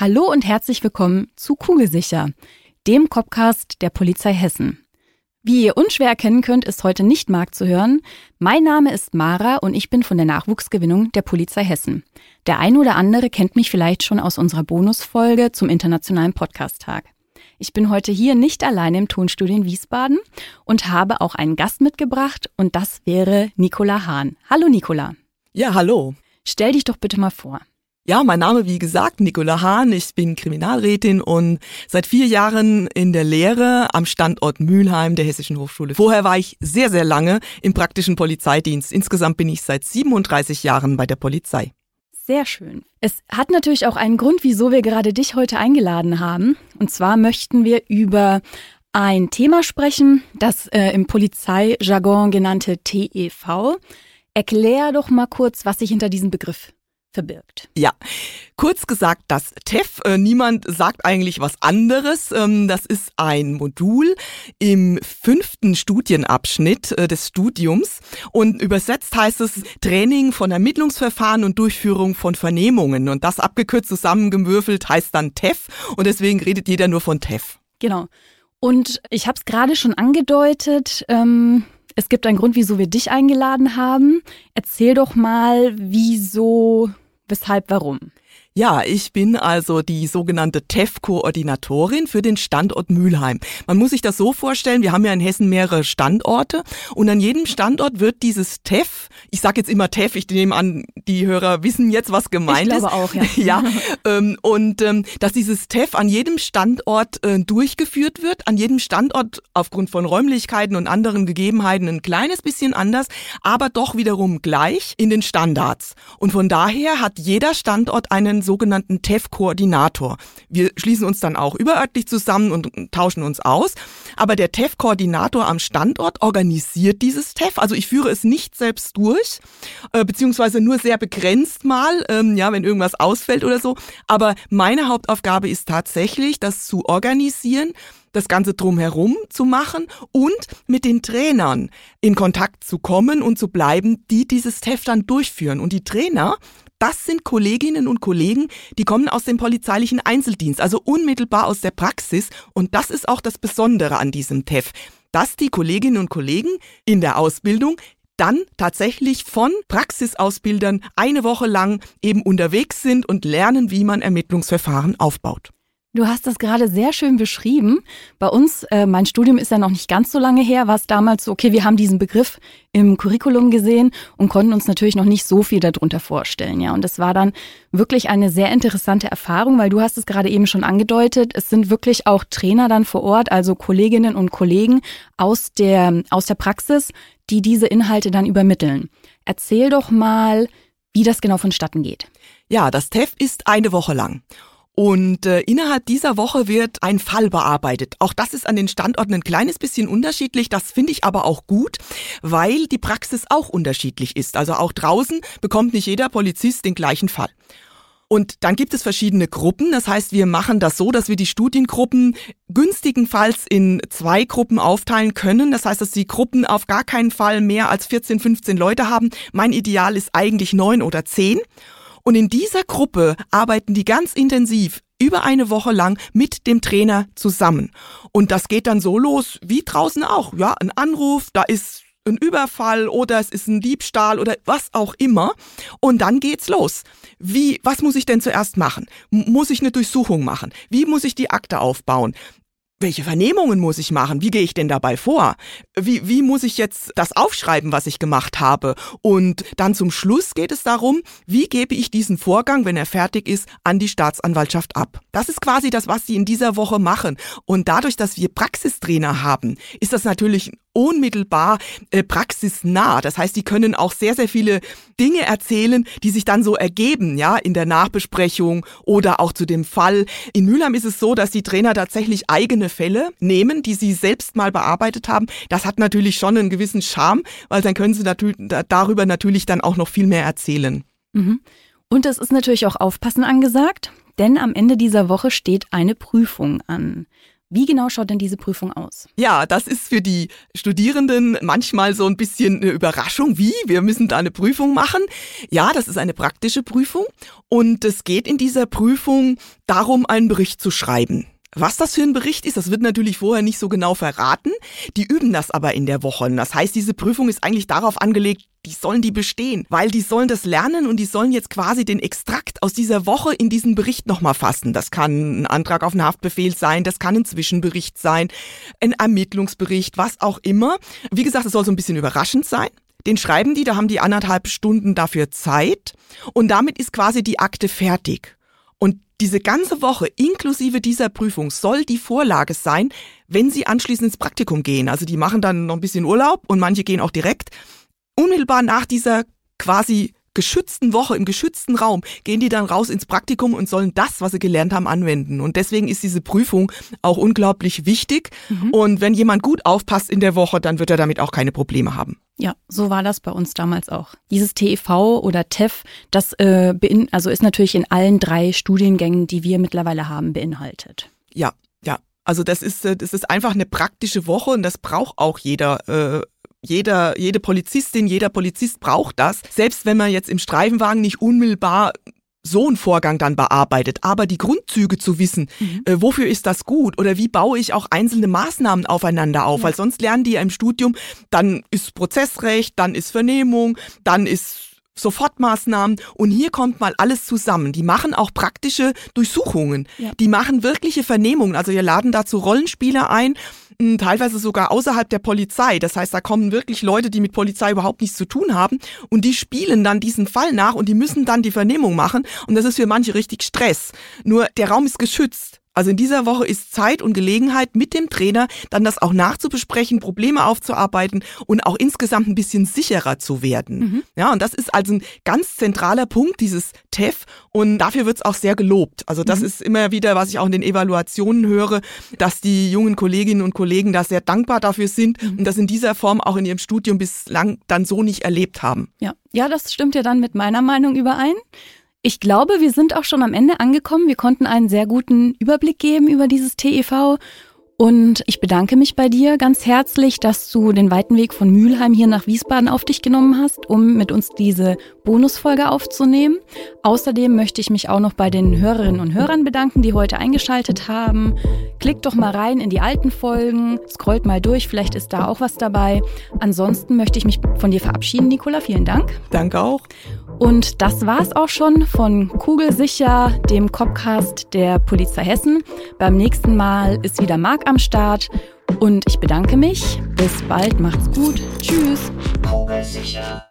Hallo und herzlich willkommen zu Kugelsicher, dem Copcast der Polizei Hessen. Wie ihr unschwer erkennen könnt, ist heute nicht Marc zu hören. Mein Name ist Mara und ich bin von der Nachwuchsgewinnung der Polizei Hessen. Der eine oder andere kennt mich vielleicht schon aus unserer Bonusfolge zum Internationalen Podcast-Tag. Ich bin heute hier nicht alleine im Tonstudio in Wiesbaden und habe auch einen Gast mitgebracht und das wäre Nicola Hahn. Hallo Nicola. Ja, hallo. Stell dich doch bitte mal vor. Ja, mein Name, wie gesagt, Nicola Hahn. Ich bin Kriminalrätin und seit vier Jahren in der Lehre am Standort Mülheim der Hessischen Hochschule. Vorher war ich sehr, sehr lange im praktischen Polizeidienst. Insgesamt bin ich seit 37 Jahren bei der Polizei. Sehr schön. Es hat natürlich auch einen Grund, wieso wir gerade dich heute eingeladen haben. Und zwar möchten wir über ein Thema sprechen, das äh, im Polizeijargon genannte TEV. Erklär doch mal kurz, was sich hinter diesem Begriff verbirgt. Ja, kurz gesagt, das TEF, äh, niemand sagt eigentlich was anderes. Ähm, das ist ein Modul im fünften Studienabschnitt äh, des Studiums und übersetzt heißt es Training von Ermittlungsverfahren und Durchführung von Vernehmungen. Und das abgekürzt zusammengewürfelt heißt dann TEF und deswegen redet jeder nur von TEF. Genau. Und ich habe es gerade schon angedeutet. Ähm es gibt einen Grund, wieso wir dich eingeladen haben. Erzähl doch mal, wieso, weshalb, warum. Ja, ich bin also die sogenannte TEF-Koordinatorin für den Standort Mülheim. Man muss sich das so vorstellen, wir haben ja in Hessen mehrere Standorte und an jedem Standort wird dieses TEF, ich sage jetzt immer TEF, ich nehme an, die Hörer wissen jetzt, was gemeint ich ist. glaube auch, ja. ja ähm, und ähm, dass dieses TEF an jedem Standort äh, durchgeführt wird, an jedem Standort aufgrund von Räumlichkeiten und anderen Gegebenheiten ein kleines bisschen anders, aber doch wiederum gleich in den Standards. Und von daher hat jeder Standort einen sogenannten TEF-Koordinator. Wir schließen uns dann auch überörtlich zusammen und tauschen uns aus. Aber der TEF-Koordinator am Standort organisiert dieses TEF. Also ich führe es nicht selbst durch, äh, beziehungsweise nur sehr begrenzt mal, ähm, ja, wenn irgendwas ausfällt oder so. Aber meine Hauptaufgabe ist tatsächlich, das zu organisieren, das Ganze drumherum zu machen und mit den Trainern in Kontakt zu kommen und zu bleiben, die dieses TEF dann durchführen. Und die Trainer, das sind Kolleginnen und Kollegen, die kommen aus dem polizeilichen Einzeldienst, also unmittelbar aus der Praxis. Und das ist auch das Besondere an diesem TEF, dass die Kolleginnen und Kollegen in der Ausbildung dann tatsächlich von Praxisausbildern eine Woche lang eben unterwegs sind und lernen, wie man Ermittlungsverfahren aufbaut. Du hast das gerade sehr schön beschrieben. Bei uns, äh, mein Studium ist ja noch nicht ganz so lange her, war es damals so, okay, wir haben diesen Begriff im Curriculum gesehen und konnten uns natürlich noch nicht so viel darunter vorstellen, ja. Und das war dann wirklich eine sehr interessante Erfahrung, weil du hast es gerade eben schon angedeutet. Es sind wirklich auch Trainer dann vor Ort, also Kolleginnen und Kollegen aus der, aus der Praxis, die diese Inhalte dann übermitteln. Erzähl doch mal, wie das genau vonstatten geht. Ja, das TEF ist eine Woche lang. Und äh, innerhalb dieser Woche wird ein Fall bearbeitet. Auch das ist an den Standorten ein kleines bisschen unterschiedlich. Das finde ich aber auch gut, weil die Praxis auch unterschiedlich ist. Also auch draußen bekommt nicht jeder Polizist den gleichen Fall. Und dann gibt es verschiedene Gruppen. Das heißt, wir machen das so, dass wir die Studiengruppen günstigenfalls in zwei Gruppen aufteilen können. Das heißt, dass die Gruppen auf gar keinen Fall mehr als 14, 15 Leute haben. Mein Ideal ist eigentlich neun oder zehn. Und in dieser Gruppe arbeiten die ganz intensiv über eine Woche lang mit dem Trainer zusammen. Und das geht dann so los, wie draußen auch. Ja, ein Anruf, da ist ein Überfall oder es ist ein Diebstahl oder was auch immer. Und dann geht's los. Wie, was muss ich denn zuerst machen? Muss ich eine Durchsuchung machen? Wie muss ich die Akte aufbauen? Welche Vernehmungen muss ich machen? Wie gehe ich denn dabei vor? Wie, wie muss ich jetzt das aufschreiben, was ich gemacht habe? Und dann zum Schluss geht es darum, wie gebe ich diesen Vorgang, wenn er fertig ist, an die Staatsanwaltschaft ab? Das ist quasi das, was sie in dieser Woche machen. Und dadurch, dass wir Praxistrainer haben, ist das natürlich unmittelbar äh, praxisnah. Das heißt, die können auch sehr, sehr viele Dinge erzählen, die sich dann so ergeben, ja, in der Nachbesprechung oder auch zu dem Fall. In Mülheim ist es so, dass die Trainer tatsächlich eigene Fälle nehmen, die sie selbst mal bearbeitet haben. Das hat natürlich schon einen gewissen Charme, weil dann können sie natürlich, darüber natürlich dann auch noch viel mehr erzählen. Mhm. Und es ist natürlich auch Aufpassen angesagt, denn am Ende dieser Woche steht eine Prüfung an. Wie genau schaut denn diese Prüfung aus? Ja, das ist für die Studierenden manchmal so ein bisschen eine Überraschung. Wie? Wir müssen da eine Prüfung machen. Ja, das ist eine praktische Prüfung und es geht in dieser Prüfung darum, einen Bericht zu schreiben. Was das für ein Bericht ist, das wird natürlich vorher nicht so genau verraten. Die üben das aber in der Woche. Das heißt, diese Prüfung ist eigentlich darauf angelegt, die sollen die bestehen, weil die sollen das lernen und die sollen jetzt quasi den Extrakt aus dieser Woche in diesen Bericht nochmal fassen. Das kann ein Antrag auf einen Haftbefehl sein, das kann ein Zwischenbericht sein, ein Ermittlungsbericht, was auch immer. Wie gesagt, es soll so ein bisschen überraschend sein. Den schreiben die, da haben die anderthalb Stunden dafür Zeit und damit ist quasi die Akte fertig. Und diese ganze Woche inklusive dieser Prüfung soll die Vorlage sein, wenn sie anschließend ins Praktikum gehen. Also die machen dann noch ein bisschen Urlaub und manche gehen auch direkt. Unmittelbar nach dieser quasi geschützten Woche, im geschützten Raum, gehen die dann raus ins Praktikum und sollen das, was sie gelernt haben, anwenden. Und deswegen ist diese Prüfung auch unglaublich wichtig. Mhm. Und wenn jemand gut aufpasst in der Woche, dann wird er damit auch keine Probleme haben. Ja, so war das bei uns damals auch. Dieses TEV oder TEF, das äh, also ist natürlich in allen drei Studiengängen, die wir mittlerweile haben, beinhaltet. Ja, ja. Also das ist, äh, das ist einfach eine praktische Woche und das braucht auch jeder äh, jeder, jede Polizistin, jeder Polizist braucht das. Selbst wenn man jetzt im Streifenwagen nicht unmittelbar so einen Vorgang dann bearbeitet, aber die Grundzüge zu wissen, mhm. äh, wofür ist das gut oder wie baue ich auch einzelne Maßnahmen aufeinander auf, ja. weil sonst lernen die ja im Studium, dann ist Prozessrecht, dann ist Vernehmung, dann ist Sofortmaßnahmen und hier kommt mal alles zusammen. Die machen auch praktische Durchsuchungen. Ja. Die machen wirkliche Vernehmungen. Also wir laden dazu Rollenspieler ein teilweise sogar außerhalb der Polizei. Das heißt, da kommen wirklich Leute, die mit Polizei überhaupt nichts zu tun haben und die spielen dann diesen Fall nach und die müssen dann die Vernehmung machen und das ist für manche richtig Stress. Nur der Raum ist geschützt. Also in dieser Woche ist Zeit und Gelegenheit mit dem Trainer dann das auch nachzubesprechen, Probleme aufzuarbeiten und auch insgesamt ein bisschen sicherer zu werden. Mhm. Ja, und das ist also ein ganz zentraler Punkt, dieses TEF. Und dafür wird es auch sehr gelobt. Also das mhm. ist immer wieder, was ich auch in den Evaluationen höre, dass die jungen Kolleginnen und Kollegen da sehr dankbar dafür sind mhm. und das in dieser Form auch in ihrem Studium bislang dann so nicht erlebt haben. Ja, ja, das stimmt ja dann mit meiner Meinung überein. Ich glaube, wir sind auch schon am Ende angekommen. Wir konnten einen sehr guten Überblick geben über dieses TEV. Und ich bedanke mich bei dir ganz herzlich, dass du den weiten Weg von Mülheim hier nach Wiesbaden auf dich genommen hast, um mit uns diese Bonusfolge aufzunehmen. Außerdem möchte ich mich auch noch bei den Hörerinnen und Hörern bedanken, die heute eingeschaltet haben. Klickt doch mal rein in die alten Folgen, scrollt mal durch, vielleicht ist da auch was dabei. Ansonsten möchte ich mich von dir verabschieden, Nicola. Vielen Dank. Danke auch. Und das war's auch schon von Kugelsicher, dem Copcast der Polizei Hessen. Beim nächsten Mal ist wieder Marc am Start und ich bedanke mich. Bis bald, macht's gut. Tschüss. Kugelsicher.